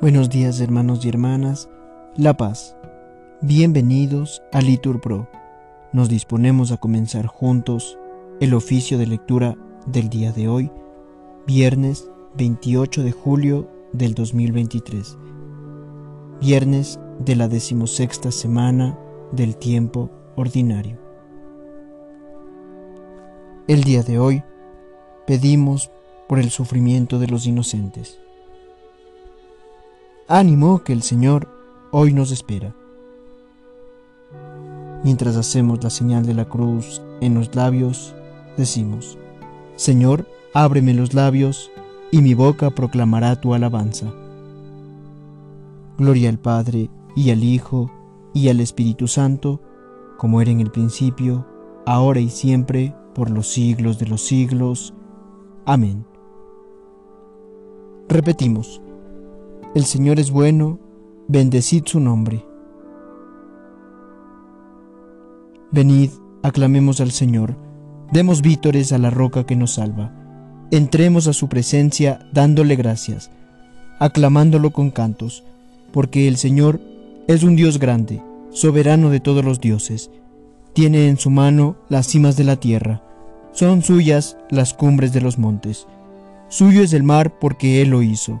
Buenos días hermanos y hermanas, La Paz. Bienvenidos a Litur Pro. Nos disponemos a comenzar juntos el oficio de lectura del día de hoy, viernes 28 de julio del 2023. Viernes de la decimosexta semana del tiempo ordinario. El día de hoy pedimos por el sufrimiento de los inocentes. Ánimo que el Señor hoy nos espera. Mientras hacemos la señal de la cruz en los labios, decimos, Señor, ábreme los labios, y mi boca proclamará tu alabanza. Gloria al Padre, y al Hijo, y al Espíritu Santo, como era en el principio, ahora y siempre, por los siglos de los siglos. Amén. Repetimos, el Señor es bueno, bendecid su nombre. Venid, aclamemos al Señor, demos vítores a la roca que nos salva. Entremos a su presencia dándole gracias, aclamándolo con cantos, porque el Señor es un Dios grande, soberano de todos los dioses. Tiene en su mano las cimas de la tierra, son suyas las cumbres de los montes. Suyo es el mar porque Él lo hizo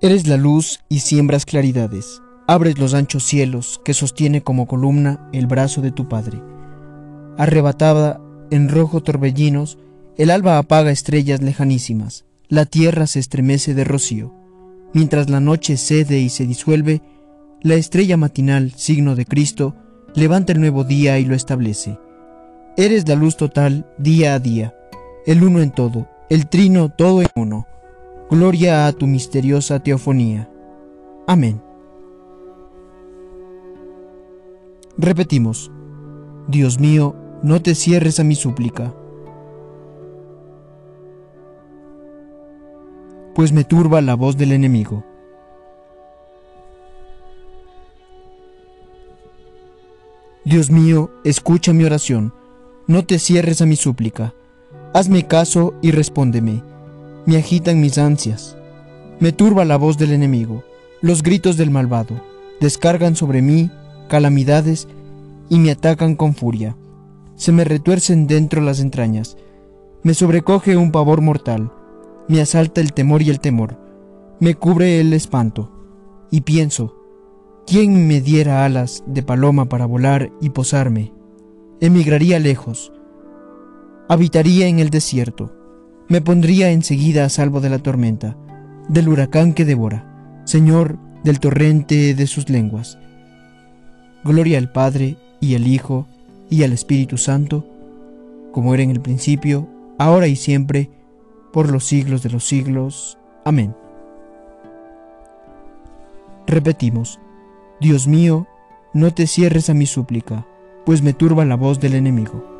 Eres la luz y siembras claridades, abres los anchos cielos que sostiene como columna el brazo de tu Padre. Arrebatada en rojo torbellinos, el alba apaga estrellas lejanísimas, la tierra se estremece de rocío. Mientras la noche cede y se disuelve, la estrella matinal, signo de Cristo, levanta el nuevo día y lo establece. Eres la luz total día a día, el uno en todo, el trino todo en uno Gloria a tu misteriosa teofonía. Amén. Repetimos, Dios mío, no te cierres a mi súplica, pues me turba la voz del enemigo. Dios mío, escucha mi oración, no te cierres a mi súplica, hazme caso y respóndeme me agitan mis ansias. Me turba la voz del enemigo, los gritos del malvado, descargan sobre mí calamidades y me atacan con furia. Se me retuercen dentro las entrañas, me sobrecoge un pavor mortal, me asalta el temor y el temor, me cubre el espanto, y pienso, ¿quién me diera alas de paloma para volar y posarme? Emigraría lejos, habitaría en el desierto, me pondría enseguida a salvo de la tormenta, del huracán que devora, Señor del torrente de sus lenguas. Gloria al Padre y al Hijo y al Espíritu Santo, como era en el principio, ahora y siempre, por los siglos de los siglos. Amén. Repetimos, Dios mío, no te cierres a mi súplica, pues me turba la voz del enemigo.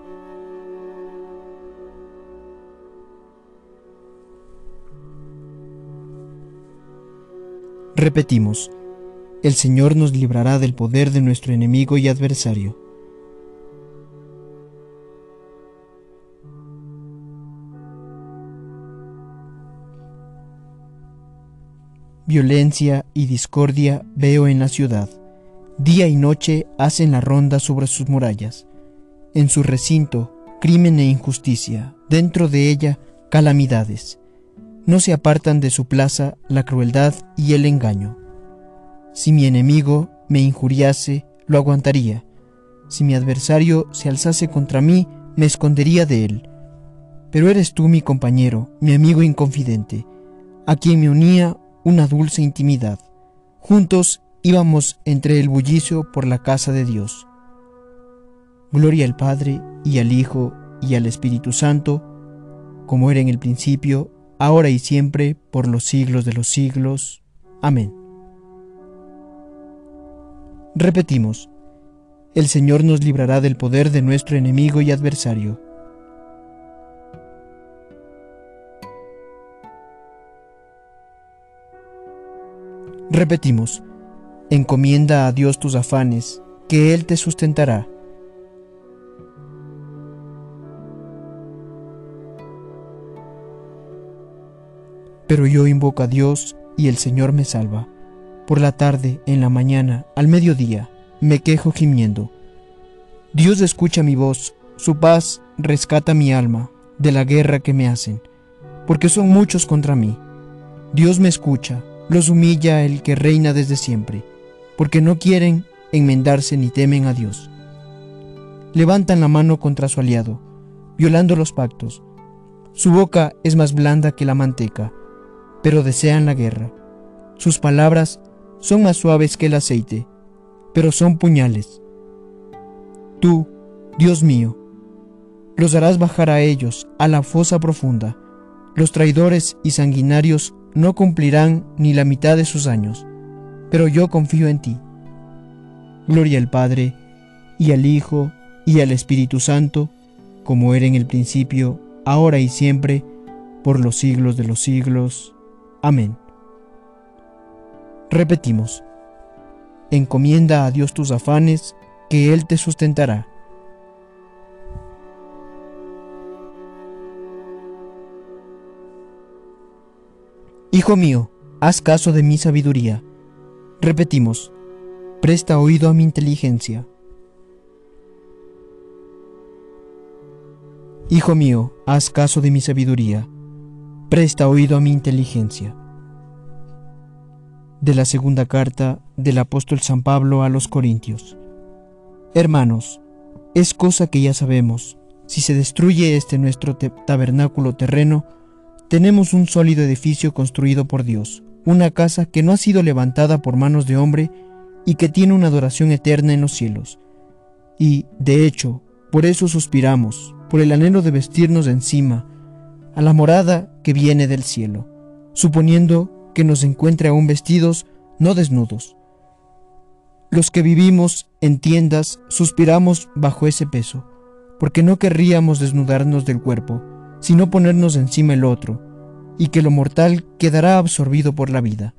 Repetimos, el Señor nos librará del poder de nuestro enemigo y adversario. Violencia y discordia veo en la ciudad. Día y noche hacen la ronda sobre sus murallas. En su recinto, crimen e injusticia. Dentro de ella, calamidades no se apartan de su plaza la crueldad y el engaño. Si mi enemigo me injuriase, lo aguantaría. Si mi adversario se alzase contra mí, me escondería de él. Pero eres tú mi compañero, mi amigo inconfidente, a quien me unía una dulce intimidad. Juntos íbamos entre el bullicio por la casa de Dios. Gloria al Padre, y al Hijo, y al Espíritu Santo, como era en el principio, ahora y siempre, por los siglos de los siglos. Amén. Repetimos, el Señor nos librará del poder de nuestro enemigo y adversario. Repetimos, encomienda a Dios tus afanes, que Él te sustentará. Pero yo invoco a Dios y el Señor me salva. Por la tarde, en la mañana, al mediodía, me quejo gimiendo. Dios escucha mi voz, su paz rescata mi alma de la guerra que me hacen, porque son muchos contra mí. Dios me escucha, los humilla el que reina desde siempre, porque no quieren enmendarse ni temen a Dios. Levantan la mano contra su aliado, violando los pactos. Su boca es más blanda que la manteca, pero desean la guerra. Sus palabras son más suaves que el aceite, pero son puñales. Tú, Dios mío, los harás bajar a ellos a la fosa profunda. Los traidores y sanguinarios no cumplirán ni la mitad de sus años, pero yo confío en ti. Gloria al Padre, y al Hijo, y al Espíritu Santo, como era en el principio, ahora y siempre, por los siglos de los siglos. Amén. Repetimos, encomienda a Dios tus afanes, que Él te sustentará. Hijo mío, haz caso de mi sabiduría. Repetimos, presta oído a mi inteligencia. Hijo mío, haz caso de mi sabiduría presta oído a mi inteligencia. De la segunda carta del apóstol San Pablo a los Corintios. Hermanos, es cosa que ya sabemos, si se destruye este nuestro tabernáculo terreno, tenemos un sólido edificio construido por Dios, una casa que no ha sido levantada por manos de hombre y que tiene una adoración eterna en los cielos. Y, de hecho, por eso suspiramos, por el anhelo de vestirnos encima, a la morada que viene del cielo, suponiendo que nos encuentre aún vestidos, no desnudos. Los que vivimos en tiendas suspiramos bajo ese peso, porque no querríamos desnudarnos del cuerpo, sino ponernos encima el otro, y que lo mortal quedará absorbido por la vida.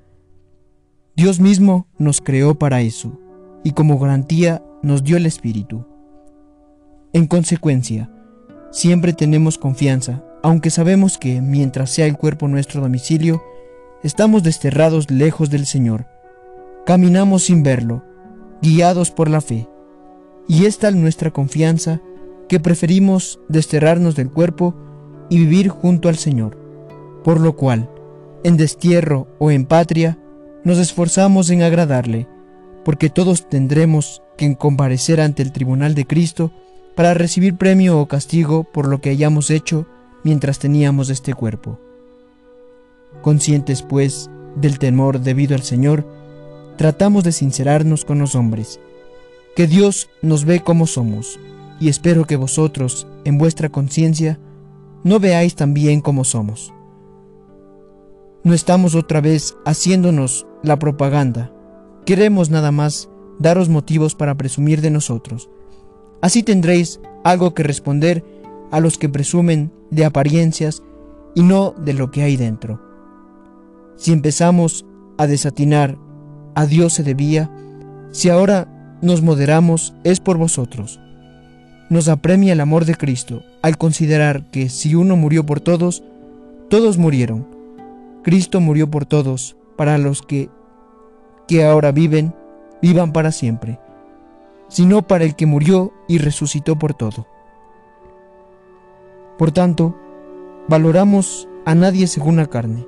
Dios mismo nos creó para eso, y como garantía nos dio el Espíritu. En consecuencia, siempre tenemos confianza aunque sabemos que, mientras sea el cuerpo nuestro domicilio, estamos desterrados lejos del Señor. Caminamos sin verlo, guiados por la fe. Y es tal nuestra confianza que preferimos desterrarnos del cuerpo y vivir junto al Señor. Por lo cual, en destierro o en patria, nos esforzamos en agradarle, porque todos tendremos que comparecer ante el tribunal de Cristo para recibir premio o castigo por lo que hayamos hecho mientras teníamos este cuerpo. Conscientes, pues, del temor debido al Señor, tratamos de sincerarnos con los hombres, que Dios nos ve como somos, y espero que vosotros, en vuestra conciencia, no veáis tan bien como somos. No estamos otra vez haciéndonos la propaganda, queremos nada más daros motivos para presumir de nosotros. Así tendréis algo que responder a los que presumen de apariencias y no de lo que hay dentro. Si empezamos a desatinar, a Dios se debía, si ahora nos moderamos es por vosotros. Nos apremia el amor de Cristo al considerar que si uno murió por todos, todos murieron. Cristo murió por todos, para los que, que ahora viven, vivan para siempre, sino para el que murió y resucitó por todo. Por tanto, valoramos a nadie según la carne.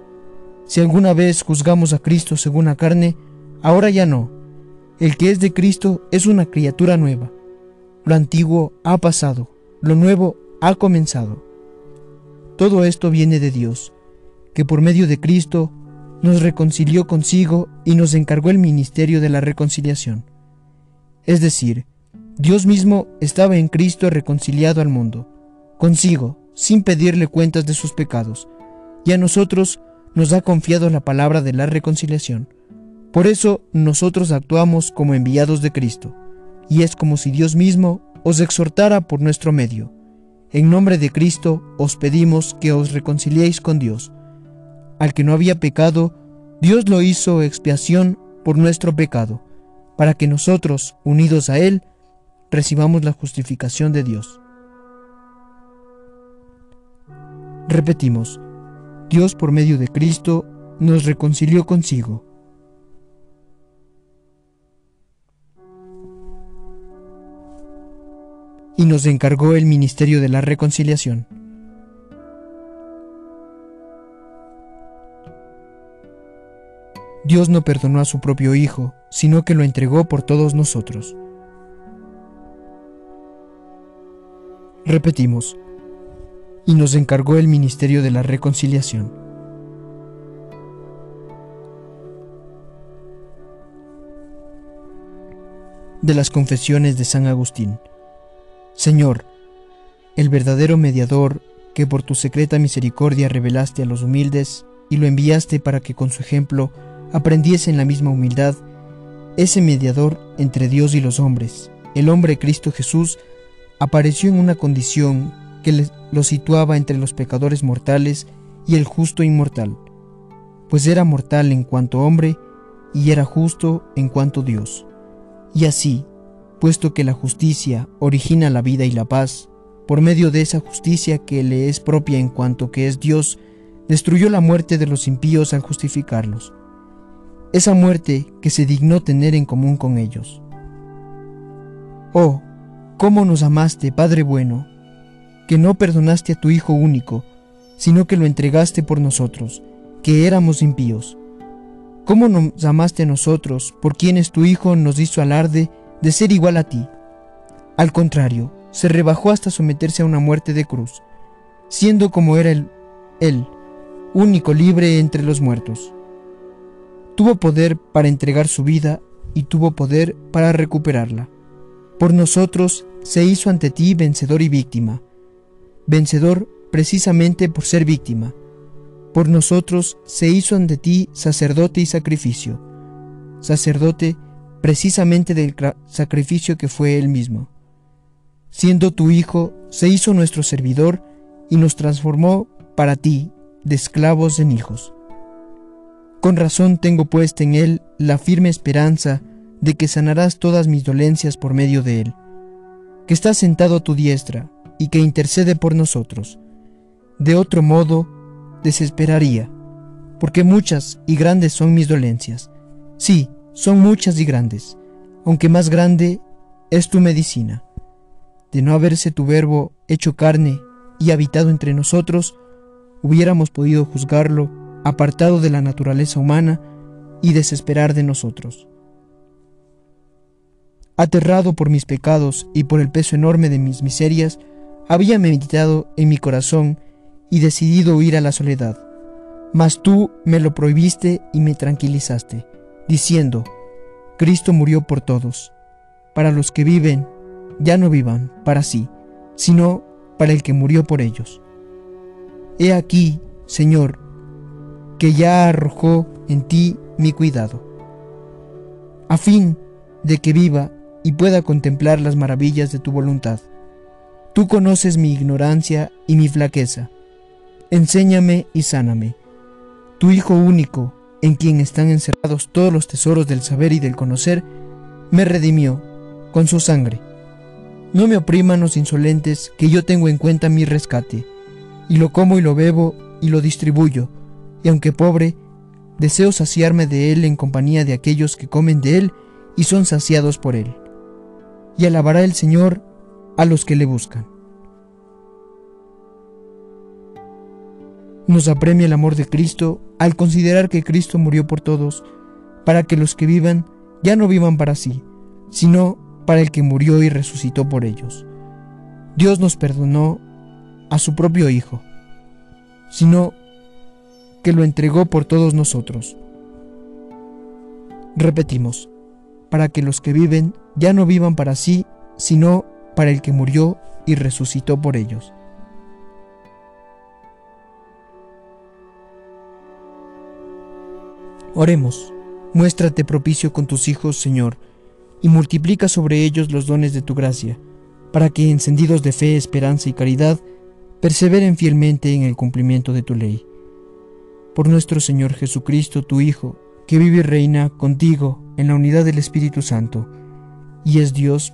Si alguna vez juzgamos a Cristo según la carne, ahora ya no. El que es de Cristo es una criatura nueva. Lo antiguo ha pasado, lo nuevo ha comenzado. Todo esto viene de Dios, que por medio de Cristo nos reconcilió consigo y nos encargó el ministerio de la reconciliación. Es decir, Dios mismo estaba en Cristo reconciliado al mundo, consigo, sin pedirle cuentas de sus pecados, y a nosotros nos ha confiado la palabra de la reconciliación. Por eso nosotros actuamos como enviados de Cristo, y es como si Dios mismo os exhortara por nuestro medio. En nombre de Cristo os pedimos que os reconciliéis con Dios. Al que no había pecado, Dios lo hizo expiación por nuestro pecado, para que nosotros, unidos a Él, recibamos la justificación de Dios. Repetimos, Dios por medio de Cristo nos reconcilió consigo. Y nos encargó el ministerio de la reconciliación. Dios no perdonó a su propio Hijo, sino que lo entregó por todos nosotros. Repetimos, y nos encargó el ministerio de la reconciliación. De las confesiones de San Agustín. Señor, el verdadero mediador que por tu secreta misericordia revelaste a los humildes y lo enviaste para que con su ejemplo aprendiesen la misma humildad, ese mediador entre Dios y los hombres, el hombre Cristo Jesús, apareció en una condición que lo situaba entre los pecadores mortales y el justo inmortal, pues era mortal en cuanto hombre y era justo en cuanto Dios. Y así, puesto que la justicia origina la vida y la paz, por medio de esa justicia que le es propia en cuanto que es Dios, destruyó la muerte de los impíos al justificarlos, esa muerte que se dignó tener en común con ellos. Oh, cómo nos amaste, Padre bueno, que no perdonaste a tu Hijo único, sino que lo entregaste por nosotros, que éramos impíos. ¿Cómo nos amaste a nosotros, por quienes tu Hijo nos hizo alarde de ser igual a ti? Al contrario, se rebajó hasta someterse a una muerte de cruz, siendo como era él, él, único libre entre los muertos. Tuvo poder para entregar su vida y tuvo poder para recuperarla. Por nosotros se hizo ante ti vencedor y víctima, vencedor precisamente por ser víctima. Por nosotros se hizo ante ti sacerdote y sacrificio, sacerdote precisamente del sacrificio que fue él mismo. Siendo tu Hijo, se hizo nuestro servidor y nos transformó para ti de esclavos en hijos. Con razón tengo puesta en él la firme esperanza de que sanarás todas mis dolencias por medio de él, que está sentado a tu diestra, y que intercede por nosotros. De otro modo, desesperaría, porque muchas y grandes son mis dolencias. Sí, son muchas y grandes, aunque más grande es tu medicina. De no haberse tu verbo hecho carne y habitado entre nosotros, hubiéramos podido juzgarlo apartado de la naturaleza humana y desesperar de nosotros. Aterrado por mis pecados y por el peso enorme de mis miserias, había meditado en mi corazón y decidido huir a la soledad. Mas tú me lo prohibiste y me tranquilizaste, diciendo, Cristo murió por todos, para los que viven, ya no vivan para sí, sino para el que murió por ellos. He aquí, Señor, que ya arrojó en ti mi cuidado, a fin de que viva y pueda contemplar las maravillas de tu voluntad. Tú conoces mi ignorancia y mi flaqueza. Enséñame y sáname. Tu Hijo único, en quien están encerrados todos los tesoros del saber y del conocer, me redimió con su sangre. No me opriman los insolentes, que yo tengo en cuenta mi rescate, y lo como y lo bebo y lo distribuyo, y aunque pobre, deseo saciarme de él en compañía de aquellos que comen de él y son saciados por él. Y alabará el Señor a los que le buscan. Nos apremia el amor de Cristo al considerar que Cristo murió por todos, para que los que vivan ya no vivan para sí, sino para el que murió y resucitó por ellos. Dios nos perdonó a su propio Hijo, sino que lo entregó por todos nosotros. Repetimos, para que los que viven ya no vivan para sí, sino para el que murió y resucitó por ellos. Oremos, muéstrate propicio con tus hijos, Señor, y multiplica sobre ellos los dones de tu gracia, para que, encendidos de fe, esperanza y caridad, perseveren fielmente en el cumplimiento de tu ley. Por nuestro Señor Jesucristo, tu Hijo, que vive y reina contigo en la unidad del Espíritu Santo, y es Dios